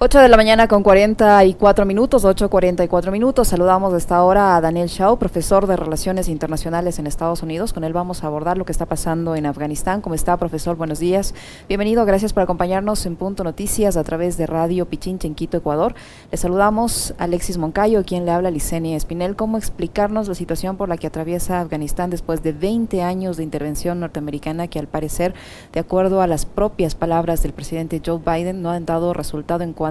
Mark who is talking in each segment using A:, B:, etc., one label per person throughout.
A: 8 de la mañana con 44 minutos, 8.44 minutos. Saludamos de esta hora a Daniel Shaw, profesor de Relaciones Internacionales en Estados Unidos. Con él vamos a abordar lo que está pasando en Afganistán. ¿Cómo está, profesor? Buenos días. Bienvenido, gracias por acompañarnos en Punto Noticias a través de Radio Pichinche en Quito, Ecuador. Le saludamos a Alexis Moncayo, quien le habla a Licenia Espinel. ¿Cómo explicarnos la situación por la que atraviesa Afganistán después de 20 años de intervención norteamericana que al parecer, de acuerdo a las propias palabras del presidente Joe Biden, no han dado resultado en cuanto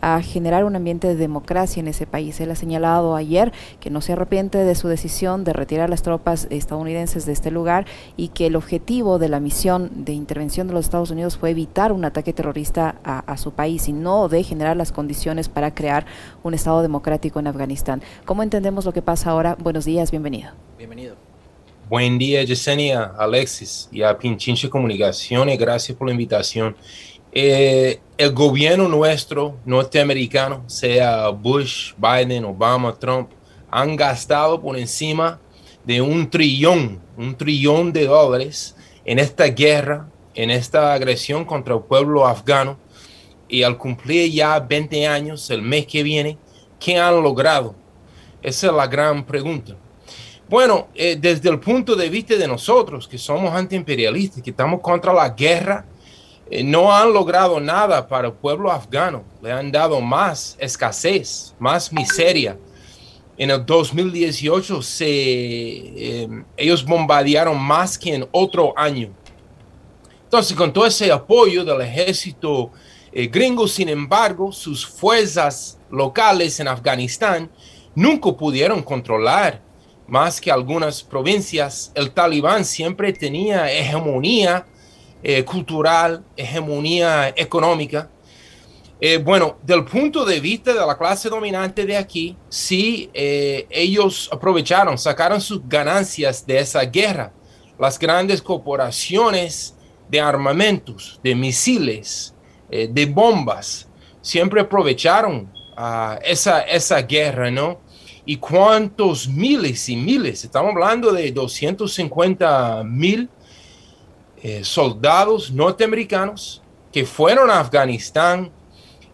A: a generar un ambiente de democracia en ese país. Él ha señalado ayer que no se arrepiente de su decisión de retirar las tropas estadounidenses de este lugar y que el objetivo de la misión de intervención de los Estados Unidos fue evitar un ataque terrorista a, a su país y no de generar las condiciones para crear un Estado democrático en Afganistán. ¿Cómo entendemos lo que pasa ahora? Buenos días, bienvenido.
B: Bienvenido.
C: Buen día, Yesenia, Alexis y a Pinchinche Comunicaciones. Gracias por la invitación. Eh, el gobierno nuestro norteamericano, sea Bush, Biden, Obama, Trump, han gastado por encima de un trillón, un trillón de dólares en esta guerra, en esta agresión contra el pueblo afgano. Y al cumplir ya 20 años, el mes que viene, ¿qué han logrado? Esa es la gran pregunta. Bueno, eh, desde el punto de vista de nosotros, que somos antiimperialistas, que estamos contra la guerra, no han logrado nada para el pueblo afgano. Le han dado más escasez, más miseria. En el 2018 se, eh, ellos bombardearon más que en otro año. Entonces, con todo ese apoyo del ejército eh, gringo, sin embargo, sus fuerzas locales en Afganistán nunca pudieron controlar más que algunas provincias. El talibán siempre tenía hegemonía eh, cultural, hegemonía económica. Eh, bueno, del punto de vista de la clase dominante de aquí, sí, eh, ellos aprovecharon, sacaron sus ganancias de esa guerra. Las grandes corporaciones de armamentos, de misiles, de bombas, siempre aprovecharon uh, esa, esa guerra, ¿no? Y cuántos miles y miles, estamos hablando de 250 mil eh, soldados norteamericanos que fueron a Afganistán,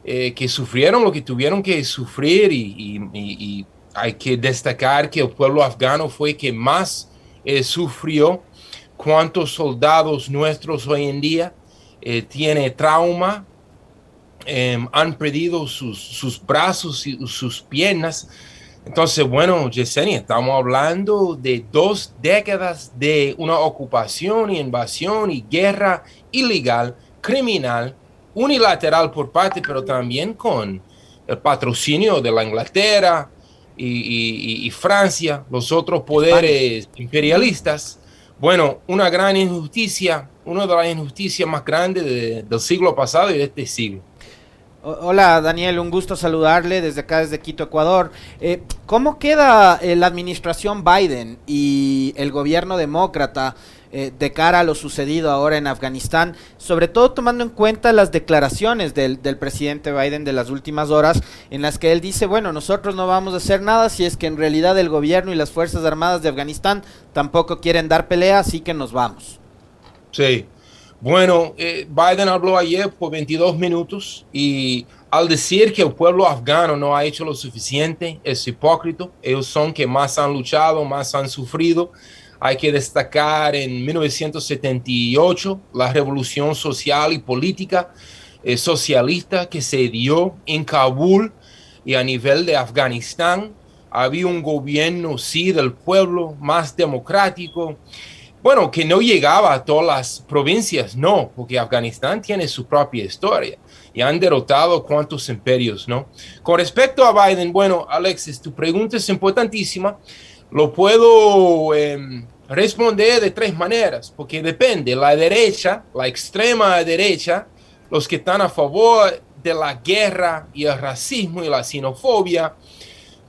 C: eh, que sufrieron lo que tuvieron que sufrir y, hay que destacar que el pueblo afgano fue que más eh, sufrió. ¿Cuántos soldados nuestros hoy en día tienen trauma? Em, han perdido sus, sus brazos y sus piernas entonces, bueno, Yesenia, estamos hablando de dos décadas de una ocupación y invasión y guerra ilegal, criminal, unilateral por parte, pero también con el patrocinio de la Inglaterra y, Francia, los otros poderes imperialistas. Bueno, una gran injusticia, una de las injusticias más grandes del siglo pasado y de este siglo.
B: Hola Daniel, un gusto saludarle desde acá, desde Quito, Ecuador. Eh, ¿Cómo queda eh, la administración Biden y el gobierno demócrata eh, de cara a lo sucedido ahora en Afganistán? Sobre todo tomando en cuenta las declaraciones del, del, presidente Biden de las últimas horas, en las que él dice, bueno, nosotros no vamos a hacer nada si es que en realidad el gobierno y las Fuerzas Armadas de Afganistán tampoco quieren dar pelea, así que nos vamos.
C: Sí, bueno, eh, Biden habló ayer por 22 minutos y al decir que el pueblo afgano no ha hecho lo suficiente, es hipócrita. Ellos son que más han luchado, más han sufrido. Hay que destacar en 1978 la revolución social y política eh, socialista que se dio en Kabul y a nivel de Afganistán. Había un gobierno, sí, del pueblo más democrático bueno, que no llegaba a todas las provincias, no, porque Afganistán tiene su propia historia y han derrotado cuantos imperios, ¿no? Con respecto a Biden, bueno, Alexis, tu pregunta es importantísima. Lo puedo em, responder de tres maneras, porque depende. La derecha, la extrema derecha, los que están a favor de la guerra y el racismo y la xenofobia,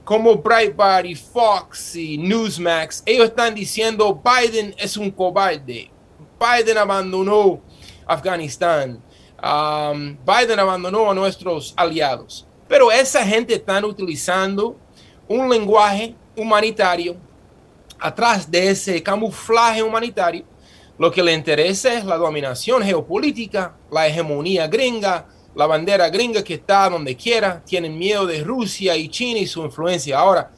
C: como Breitbart y Fox y Newsmax, ellos están diciendo Biden es un cobarde. Biden abandonó Afganistán. Um, Biden abandonó a nuestros aliados. Pero esa gente está utilizando un lenguaje humanitario atrás de ese camuflaje humanitario. Lo que le interesa es la dominación geopolítica, la hegemonía gringa, la bandera gringa que está donde quiera, tienen miedo de Rusia y China y su influencia. Ahora,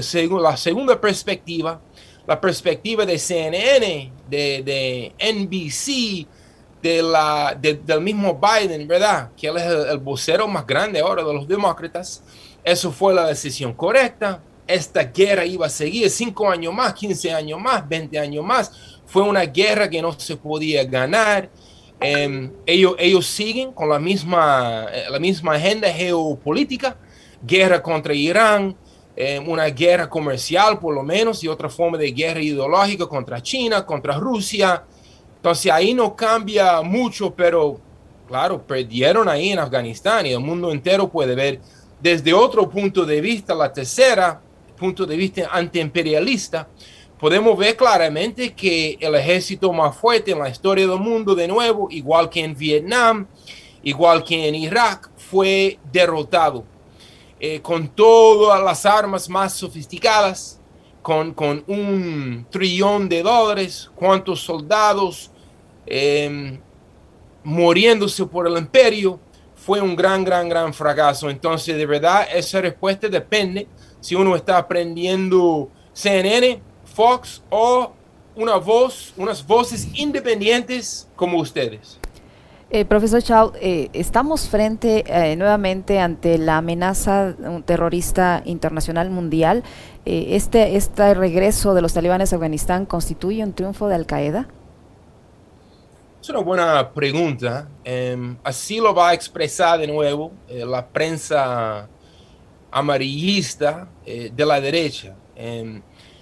C: según la segunda perspectiva, la perspectiva de CNN, de, NBC, de la, del mismo Biden, ¿verdad? Que él es el, vocero más grande ahora de los demócratas. Eso fue la decisión correcta. Esta guerra iba a seguir cinco años más, 15 años más, 20 años más. Fue una guerra que no se podía ganar. Em, ellos, ellos siguen con la misma, eh, la misma agenda geopolítica, guerra contra Irán, em, una guerra comercial por lo menos y otra forma de guerra ideológica contra China, contra Rusia. Entonces ahí no cambia mucho, pero claro, perdieron ahí en Afganistán y el mundo entero puede ver desde otro punto de vista, la tercera punto de vista antiimperialista, podemos ver claramente que el ejército más fuerte en la historia del mundo, de nuevo, igual que en Vietnam, igual que en Irak, fue derrotado. Eh, con todas las armas más sofisticadas, con, un trillón de dólares, cuántos soldados em, muriéndose por el imperio, fue un gran, gran, gran fracaso. Entonces, de verdad, esa respuesta depende si uno está aprendiendo CNN Fox o una voz, unas voces independientes como ustedes.
A: Eh, profesor Chao, eh, estamos frente eh, nuevamente ante la amenaza terrorista internacional mundial. este, ¿Este regreso de los talibanes a Afganistán constituye un triunfo de Al Qaeda?
C: Es una buena pregunta. Em, así lo va a expresar de nuevo la prensa amarillista de la derecha.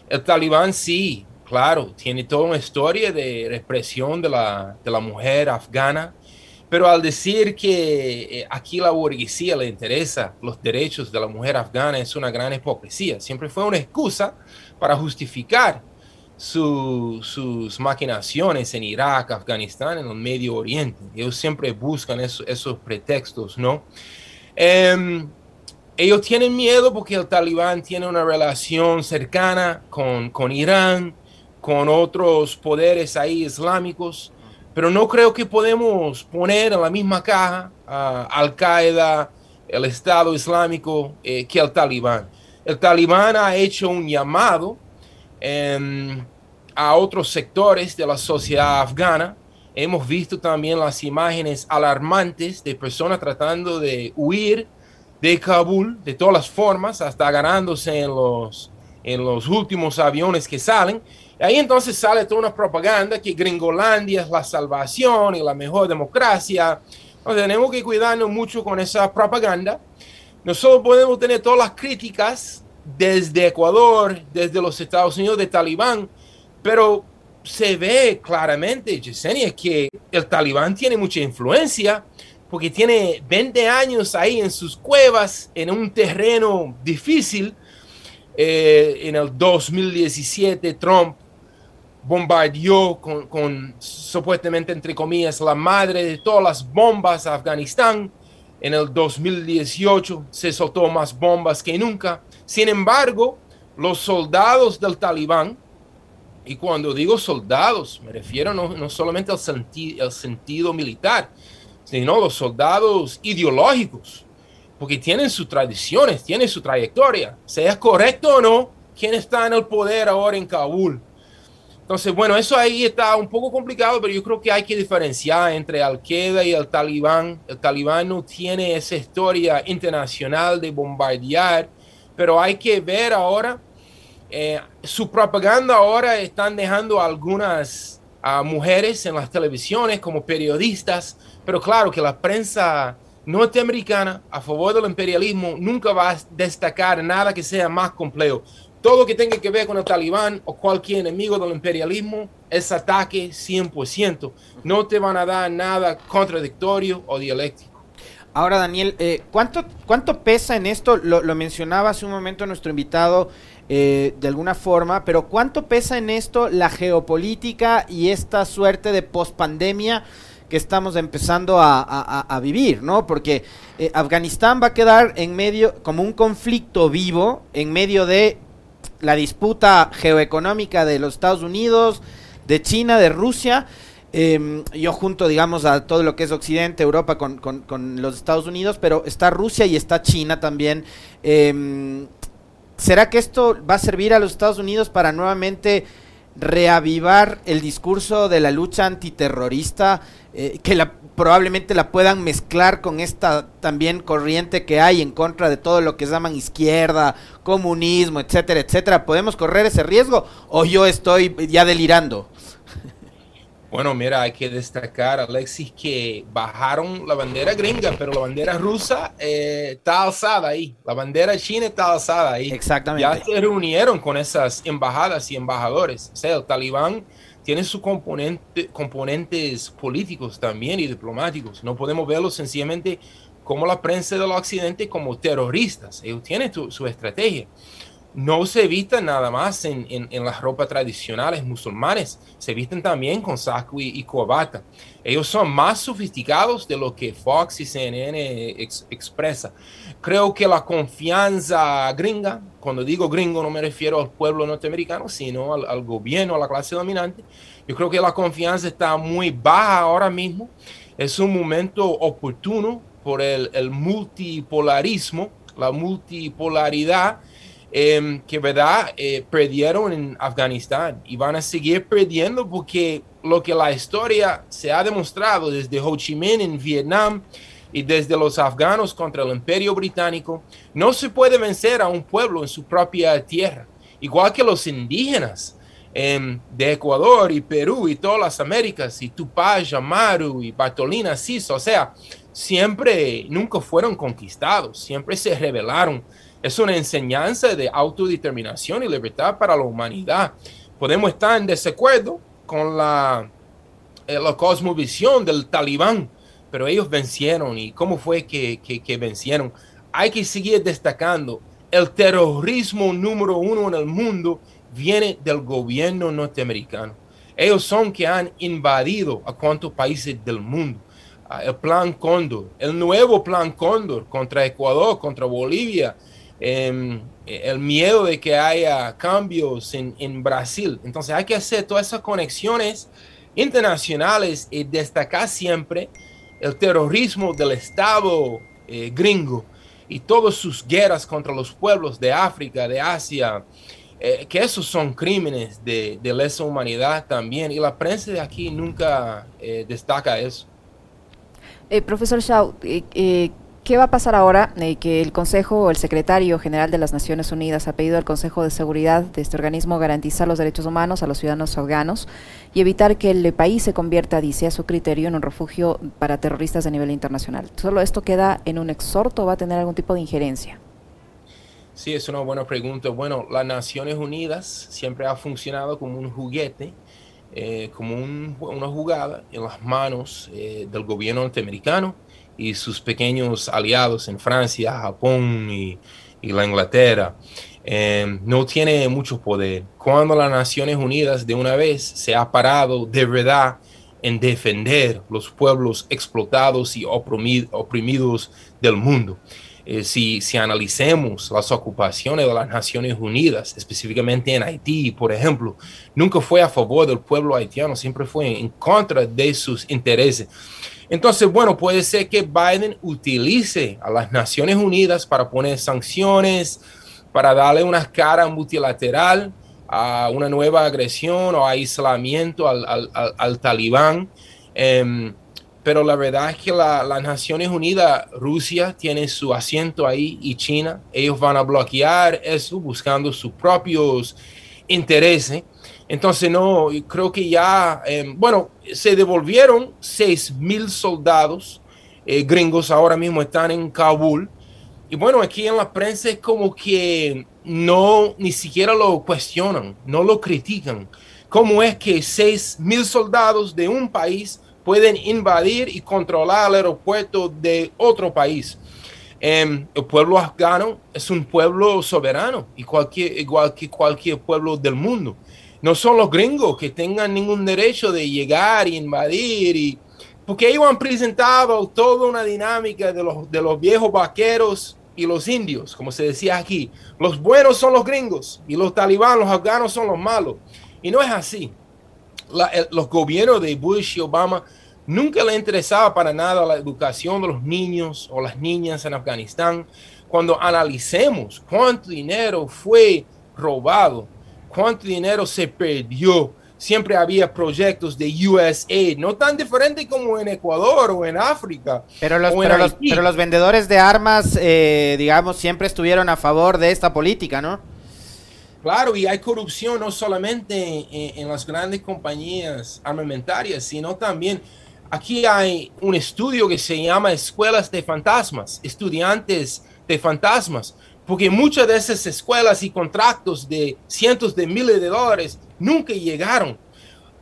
C: El talibán sí, claro, tiene toda una historia de represión de la, de la mujer afgana, pero al decir que eh, aquí la burguesía le interesa los derechos de la mujer afgana es una gran hipocresía. Siempre fue una excusa para justificar sus maquinaciones en Irak, Afganistán, en el Medio Oriente. Ellos siempre buscan esos pretextos, ¿no? Em, ellos tienen miedo porque el talibán tiene una relación cercana con, con Irán, con otros poderes ahí islámicos, pero no creo que podemos poner en la misma caja a Al Qaeda, el Estado Islámico, eh, que el talibán. El talibán ha hecho un llamado a otros sectores de la sociedad afgana. Hemos visto también las imágenes alarmantes de personas tratando de huir de Kabul, de todas las formas, hasta ganándose en los, en los últimos aviones que salen. Y ahí entonces sale toda una propaganda que Gringolandia es la salvación y la mejor democracia. Entonces tenemos que cuidarnos mucho con esa propaganda. Nosotros podemos tener todas las críticas desde Ecuador, desde los Estados Unidos de Talibán, pero se ve claramente, Yesenia, que el Talibán tiene mucha influencia porque tiene 20 años ahí en sus cuevas, en un terreno difícil. Eh, en el 2017 Trump bombardeó con, supuestamente, entre comillas, la madre de todas las bombas a Afganistán. En el 2018 se soltó más bombas que nunca. Sin embargo, los soldados del talibán, y cuando digo soldados, me refiero no, no solamente al, al sentido militar, sino los soldados ideológicos, porque tienen sus tradiciones, tienen su trayectoria, sea correcto o no, quién está en el poder ahora en Kabul. Entonces, bueno, eso ahí está un poco complicado, pero yo creo que hay que diferenciar entre Al-Qaeda y el Talibán. El Talibán no tiene esa historia internacional de bombardear, pero hay que ver ahora, eh, su propaganda ahora están dejando algunas a mujeres en las televisiones como periodistas, pero claro que la prensa norteamericana a favor del imperialismo nunca va a destacar nada que sea más complejo. Todo que tenga que ver con el talibán o cualquier enemigo del imperialismo es ataque 100%. No te van a dar nada contradictorio o dialéctico.
B: Ahora, Daniel, eh, ¿cuánto, ¿cuánto pesa en esto? Lo, lo mencionaba hace un momento nuestro invitado eh, de alguna forma, pero ¿cuánto pesa en esto la geopolítica y esta suerte de pospandemia que estamos empezando a, vivir, ¿no? Porque eh, Afganistán va a quedar en medio, como un conflicto vivo, en medio de la disputa geoeconómica de los Estados Unidos, de China, de Rusia. Em, yo junto, digamos, a todo lo que es Occidente, Europa con, con, los Estados Unidos, pero está Rusia y está China también. Em, ¿Será que esto va a servir a los Estados Unidos para nuevamente reavivar el discurso de la lucha antiterrorista, eh, que la, probablemente la puedan mezclar con esta también corriente que hay en contra de todo lo que llaman izquierda, comunismo, etcétera, etcétera. ¿Podemos correr ese riesgo o yo estoy ya delirando?
C: Bueno, mira, hay que destacar, Alexis, que bajaron la bandera gringa, pero la bandera rusa eh, está alzada ahí. La bandera china está alzada ahí.
B: Exactamente.
C: Ya se reunieron con esas embajadas y embajadores. O sea, el talibán tiene sus componente, componentes políticos también y diplomáticos. No podemos verlos sencillamente como la prensa del occidente como terroristas. Ellos tienen su estrategia no se visten nada más en, las ropas tradicionales musulmanes, se visten también con saco y, corbata. Ellos son más sofisticados de lo que Fox y CNN expresa. Creo que la confianza gringa, cuando digo gringo no me refiero al pueblo norteamericano, sino al, gobierno, a la clase dominante, yo creo que la confianza está muy baja ahora mismo. Es un momento oportuno por el multipolarismo, la multipolaridad Em, que verdad eh, perdieron en Afganistán y van a seguir perdiendo porque lo que la historia se ha demostrado desde Ho Chi Minh en Vietnam y desde los afganos contra el imperio británico, no se puede vencer a un pueblo en su propia tierra, igual que los indígenas. Es una enseñanza de autodeterminación y libertad para la humanidad. Podemos estar en desacuerdo con la, eh, la cosmovisión del talibán, pero ellos vencieron. ¿Y cómo fue que, que, vencieron? Hay que seguir destacando. El terrorismo número uno en el mundo viene del gobierno norteamericano. Ellos son que han invadido a cuantos países del mundo. Ah, el plan Cóndor, el nuevo plan Cóndor contra Ecuador, contra Bolivia, Em, el miedo de que haya cambios en, Brasil. Entonces hay que hacer todas esas conexiones internacionales y destacar siempre el terrorismo del Estado eh, gringo y todas sus guerras contra los pueblos de África, de Asia, eh, que esos son crímenes de, lesa humanidad también. Y la prensa de aquí nunca eh, destaca eso.
A: profesor Shaw, ¿Qué va a pasar ahora eh, que el Consejo, el secretario general de las Naciones Unidas ha pedido al Consejo de Seguridad de este organismo garantizar los derechos humanos a los ciudadanos afganos y evitar que el país se convierta, dice a su criterio, en un refugio para terroristas a nivel internacional? ¿Solo esto queda en un exhorto o va a tener algún tipo de injerencia?
C: Sí, es una buena pregunta. Bueno, las Naciones Unidas siempre ha funcionado como un juguete, eh, como una jugada en las manos eh, del gobierno norteamericano y sus pequeños aliados en Francia, Japón y, la Inglaterra, em, no tiene mucho poder. Cuando las Naciones Unidas de una vez se ha parado de verdad en defender los pueblos explotados y oprimidos del mundo. Eh, si, si analicemos las ocupaciones de las Naciones Unidas, específicamente en Haití, por ejemplo, nunca fue a favor del pueblo haitiano, siempre fue en contra de sus intereses. Entonces, bueno, puede ser que Biden utilice a las Naciones Unidas para poner sanciones, para darle una cara multilateral a una nueva agresión o aislamiento al, talibán. Em, pero la verdad es que las Naciones Unidas, Rusia tiene su asiento ahí y China, ellos van a bloquear eso buscando sus propios intereses. Entonces, no, creo que ya, em, bueno, se devolvieron seis mil soldados eh, gringos, ahora mismo están en Kabul. Y bueno, aquí en la prensa es como que no, ni siquiera lo cuestionan, no lo critican. ¿Cómo es que seis mil soldados de un país pueden invadir y controlar el aeropuerto de otro país? Em, el pueblo afgano es un pueblo soberano, cualquier, igual que cualquier pueblo del mundo no son los gringos que tengan ningún derecho de llegar y invadir y porque ellos han presentado toda una dinámica de los, de los viejos vaqueros y los indios, como se decía aquí. Los buenos son los gringos y los talibán, los afganos son los malos. Y no es así. los gobiernos de Bush y Obama nunca le interesaba para nada la educación de los niños o las niñas en Afganistán. Cuando analicemos cuánto dinero fue robado, cuánto dinero se perdió, siempre había proyectos de USAID, no tan diferente como en Ecuador o en África.
B: Pero los, pero los, vendedores de armas, eh, digamos, siempre estuvieron a favor de esta política, ¿no?
C: Claro, y hay corrupción no solamente en, las grandes compañías armamentarias, sino también aquí hay un estudio que se llama Escuelas de Fantasmas, estudiantes de fantasmas, porque muchas de esas escuelas y contratos de cientos de miles de dólares nunca llegaron.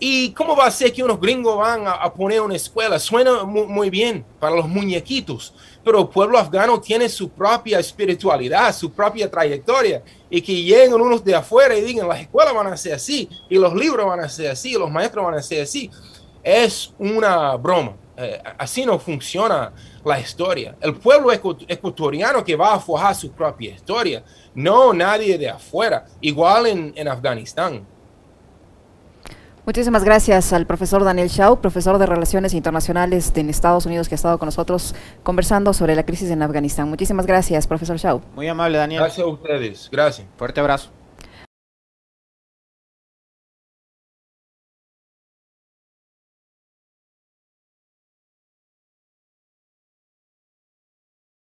C: ¿Y cómo va a ser que unos gringos van a, poner una escuela? Suena muy, bien para los muñequitos, pero el pueblo afgano tiene su propia espiritualidad, su propia trayectoria, y que lleguen unos de afuera y digan, las escuelas van a ser así, y los libros van a ser así, los maestros van a ser así, es una broma. Eh, así no funciona la historia. El pueblo ecuatoriano que va a forjar su propia historia, no nadie de afuera, igual en, en Afganistán.
A: Muchísimas gracias al profesor Daniel Shaw, profesor de Relaciones Internacionales en Estados Unidos, que ha estado con nosotros conversando sobre la crisis en Afganistán. Muchísimas gracias, profesor Shaw.
B: Muy amable, Daniel.
C: Gracias a ustedes. Gracias.
B: Fuerte abrazo.